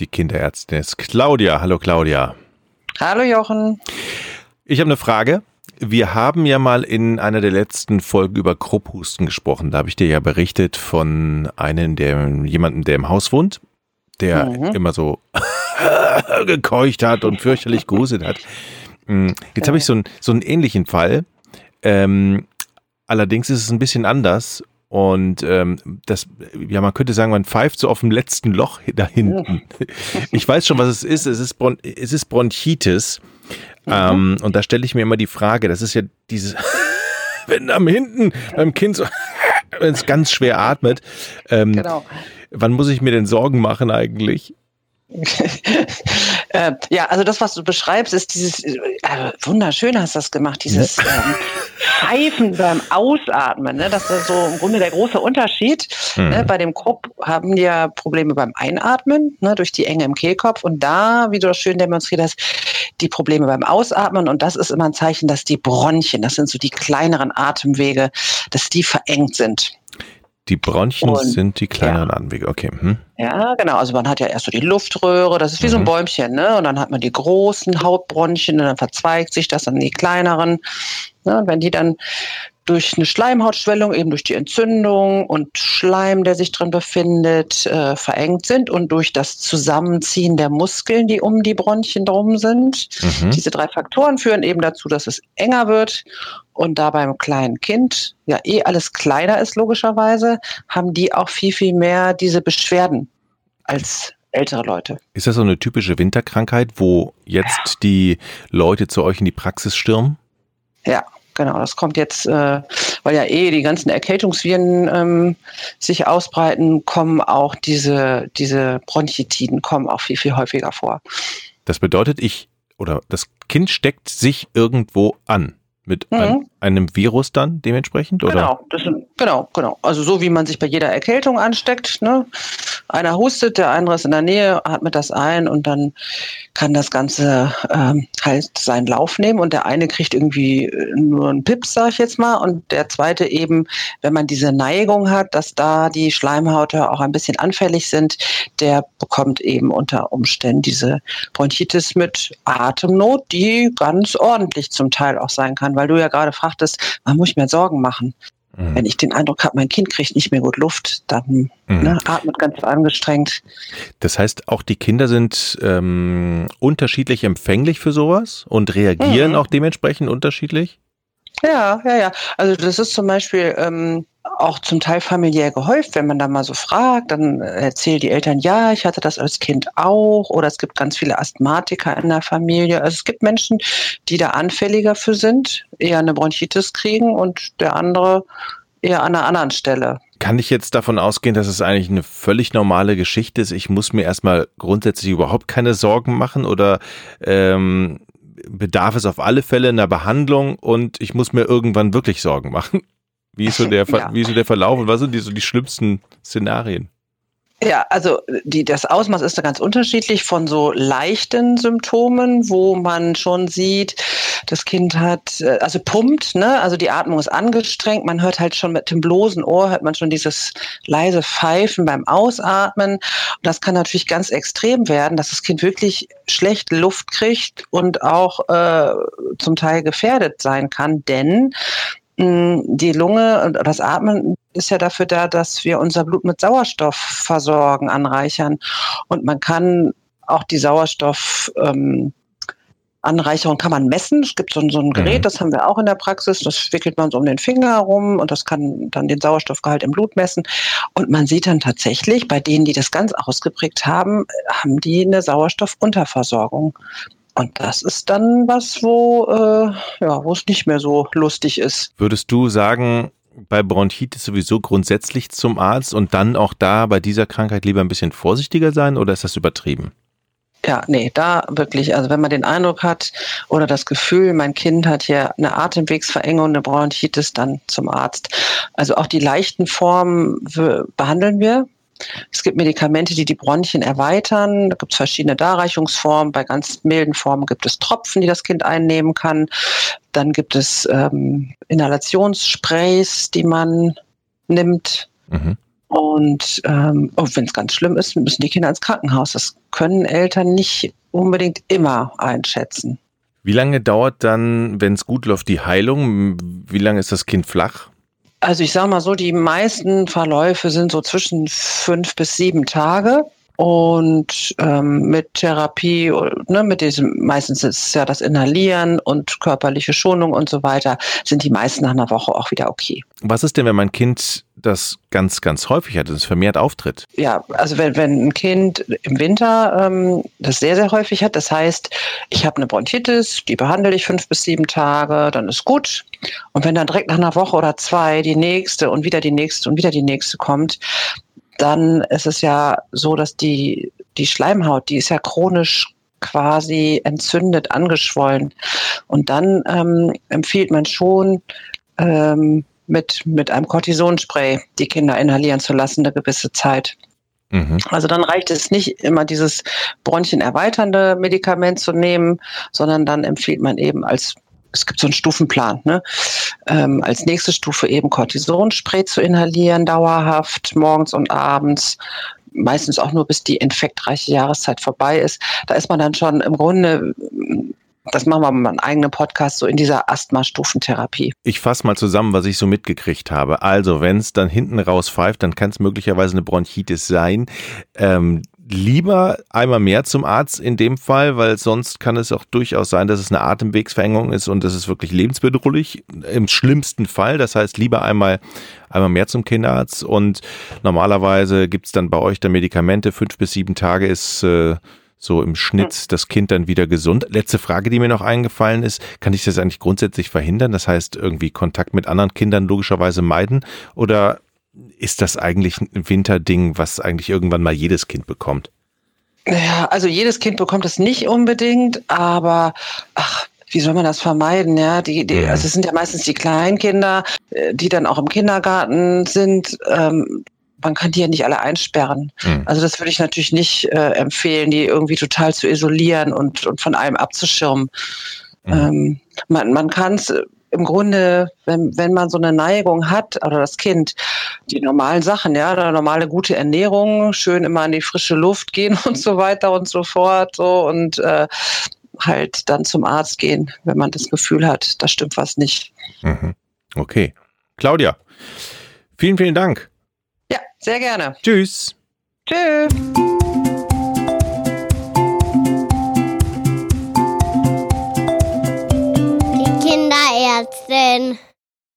Die Kinderärztin ist Claudia. Hallo Claudia. Hallo Jochen. Ich habe eine Frage. Wir haben ja mal in einer der letzten Folgen über Krupphusten gesprochen. Da habe ich dir ja berichtet von einem, der jemandem, der im Haus wohnt, der mhm. immer so gekeucht hat und fürchterlich gehuset hat. Hm, jetzt habe ich so, ein, so einen ähnlichen Fall. Ähm, allerdings ist es ein bisschen anders. Und ähm, das, ja, man könnte sagen, man pfeift so auf dem letzten Loch da hinten. Ich weiß schon, was es ist. Es ist, Bron es ist Bronchitis. Mhm. Ähm, und da stelle ich mir immer die Frage, das ist ja dieses, wenn am hinten beim Kind so, wenn es ganz schwer atmet, ähm, genau. wann muss ich mir denn Sorgen machen eigentlich? äh, ja, also das, was du beschreibst, ist dieses, äh, wunderschön hast du das gemacht, dieses ähm, Pfeifen beim Ausatmen. Ne? Das ist so im Grunde der große Unterschied. Ne? Mhm. Ne? Bei dem Krupp haben die ja Probleme beim Einatmen, ne? durch die Enge im Kehlkopf. Und da, wie du das schön demonstriert hast, die Probleme beim Ausatmen. Und das ist immer ein Zeichen, dass die Bronchien, das sind so die kleineren Atemwege, dass die verengt sind. Die Bronchien und, sind die kleineren ja. Anwege, okay. Hm. Ja, genau. Also man hat ja erst so die Luftröhre, das ist wie mhm. so ein mhm. Bäumchen, ne? Und dann hat man die großen Hautbronchien und dann verzweigt sich das an die kleineren. Ne? Und wenn die dann durch eine Schleimhautschwellung, eben durch die Entzündung und Schleim, der sich drin befindet, äh, verengt sind und durch das Zusammenziehen der Muskeln, die um die Bronchien drum sind. Mhm. Diese drei Faktoren führen eben dazu, dass es enger wird. Und da beim kleinen Kind ja eh alles kleiner ist, logischerweise, haben die auch viel, viel mehr diese Beschwerden als ältere Leute. Ist das so eine typische Winterkrankheit, wo jetzt ja. die Leute zu euch in die Praxis stürmen? Ja, Genau, das kommt jetzt, äh, weil ja eh die ganzen Erkältungsviren ähm, sich ausbreiten, kommen auch diese, diese Bronchitiden kommen auch viel, viel häufiger vor. Das bedeutet, ich oder das Kind steckt sich irgendwo an. Mit mhm. ein, einem Virus dann dementsprechend? Oder? Genau, das, genau, genau. Also so wie man sich bei jeder Erkältung ansteckt. Ne? Einer hustet, der andere ist in der Nähe, atmet das ein und dann kann das Ganze ähm, halt seinen Lauf nehmen und der eine kriegt irgendwie äh, nur einen Pips, sag ich jetzt mal, und der zweite eben, wenn man diese Neigung hat, dass da die Schleimhäute auch ein bisschen anfällig sind, der bekommt eben unter Umständen diese Bronchitis mit Atemnot, die ganz ordentlich zum Teil auch sein kann, weil du ja gerade fragtest, man muss mir Sorgen machen. Mhm. Wenn ich den Eindruck habe, mein Kind kriegt nicht mehr gut Luft, dann mhm. ne, atmet ganz angestrengt. Das heißt, auch die Kinder sind ähm, unterschiedlich empfänglich für sowas und reagieren mhm. auch dementsprechend unterschiedlich? Ja, ja, ja. Also das ist zum Beispiel ähm, auch zum Teil familiär gehäuft, wenn man da mal so fragt, dann erzählen die Eltern, ja, ich hatte das als Kind auch oder es gibt ganz viele Asthmatiker in der Familie. Also es gibt Menschen, die da anfälliger für sind, eher eine Bronchitis kriegen und der andere eher an einer anderen Stelle. Kann ich jetzt davon ausgehen, dass es eigentlich eine völlig normale Geschichte ist? Ich muss mir erstmal grundsätzlich überhaupt keine Sorgen machen oder ähm, bedarf es auf alle Fälle einer Behandlung und ich muss mir irgendwann wirklich Sorgen machen? Wie ist so der, ja. wie ist so der Verlauf und was sind die, so die schlimmsten Szenarien? Ja, also die, das Ausmaß ist da ganz unterschiedlich von so leichten Symptomen, wo man schon sieht, das Kind hat, äh, also pumpt, ne? also die Atmung ist angestrengt, man hört halt schon mit dem bloßen Ohr, hört man schon dieses leise Pfeifen beim Ausatmen. Und das kann natürlich ganz extrem werden, dass das Kind wirklich schlecht Luft kriegt und auch äh, zum Teil gefährdet sein kann, denn die Lunge und das Atmen ist ja dafür da, dass wir unser Blut mit Sauerstoff versorgen, anreichern. Und man kann auch die Sauerstoffanreicherung ähm, kann man messen. Es gibt so, so ein Gerät, mhm. das haben wir auch in der Praxis. Das wickelt man so um den Finger herum und das kann dann den Sauerstoffgehalt im Blut messen. Und man sieht dann tatsächlich, bei denen, die das ganz ausgeprägt haben, haben die eine Sauerstoffunterversorgung. Und das ist dann was, wo, äh, ja, wo es nicht mehr so lustig ist. Würdest du sagen, bei Bronchitis sowieso grundsätzlich zum Arzt und dann auch da bei dieser Krankheit lieber ein bisschen vorsichtiger sein oder ist das übertrieben? Ja, nee, da wirklich. Also wenn man den Eindruck hat oder das Gefühl, mein Kind hat hier eine Atemwegsverengung, eine Bronchitis, dann zum Arzt. Also auch die leichten Formen behandeln wir. Es gibt Medikamente, die die Bronchien erweitern. Da gibt es verschiedene Darreichungsformen. Bei ganz milden Formen gibt es Tropfen, die das Kind einnehmen kann. Dann gibt es ähm, Inhalationssprays, die man nimmt. Mhm. Und ähm, oh, wenn es ganz schlimm ist, müssen die Kinder ins Krankenhaus. Das können Eltern nicht unbedingt immer einschätzen. Wie lange dauert dann, wenn es gut läuft, die Heilung? Wie lange ist das Kind flach? Also ich sage mal so, die meisten Verläufe sind so zwischen fünf bis sieben Tage. Und ähm, mit Therapie, ne, mit diesem, meistens ist es ja das Inhalieren und körperliche Schonung und so weiter, sind die meisten nach einer Woche auch wieder okay. Was ist denn, wenn mein Kind das ganz, ganz häufig hat, dass es vermehrt auftritt? Ja, also wenn, wenn ein Kind im Winter ähm, das sehr, sehr häufig hat, das heißt, ich habe eine Bronchitis, die behandle ich fünf bis sieben Tage, dann ist gut. Und wenn dann direkt nach einer Woche oder zwei die nächste und wieder die nächste und wieder die nächste kommt, dann ist es ja so, dass die, die Schleimhaut, die ist ja chronisch quasi entzündet, angeschwollen. Und dann ähm, empfiehlt man schon, ähm, mit, mit einem Cortisonspray die Kinder inhalieren zu lassen, eine gewisse Zeit. Mhm. Also dann reicht es nicht immer dieses Bronchien erweiternde Medikament zu nehmen, sondern dann empfiehlt man eben als es gibt so einen Stufenplan, ne? Ähm, als nächste Stufe eben Cortisonspray zu inhalieren, dauerhaft, morgens und abends, meistens auch nur bis die infektreiche Jahreszeit vorbei ist. Da ist man dann schon im Grunde das machen wir mal einen eigenen Podcast, so in dieser Asthma-Stufentherapie. Ich fasse mal zusammen, was ich so mitgekriegt habe. Also, wenn es dann hinten raus pfeift, dann kann es möglicherweise eine Bronchitis sein. Ähm, lieber einmal mehr zum Arzt in dem Fall, weil sonst kann es auch durchaus sein, dass es eine Atemwegsverengung ist und das ist wirklich lebensbedrohlich. Im schlimmsten Fall. Das heißt, lieber einmal, einmal mehr zum Kinderarzt und normalerweise gibt es dann bei euch dann Medikamente. Fünf bis sieben Tage ist äh, so im Schnitt das Kind dann wieder gesund. Letzte Frage, die mir noch eingefallen ist, kann ich das eigentlich grundsätzlich verhindern? Das heißt, irgendwie Kontakt mit anderen Kindern logischerweise meiden oder ist das eigentlich ein Winterding, was eigentlich irgendwann mal jedes Kind bekommt? Ja, also jedes Kind bekommt es nicht unbedingt, aber ach, wie soll man das vermeiden? Ja, die, die, also es sind ja meistens die Kleinkinder, äh, die dann auch im Kindergarten sind. Ähm, man kann die ja nicht alle einsperren. Mhm. Also das würde ich natürlich nicht äh, empfehlen, die irgendwie total zu isolieren und, und von allem abzuschirmen. Mhm. Ähm, man man kann es im Grunde, wenn, wenn man so eine Neigung hat, oder das Kind, die normalen Sachen, ja, eine normale gute Ernährung, schön immer in die frische Luft gehen und so weiter und so fort, so und äh, halt dann zum Arzt gehen, wenn man das Gefühl hat, da stimmt was nicht. Mhm. Okay. Claudia, vielen, vielen Dank. Sehr gerne. Tschüss. Tschüss. Kinderärztin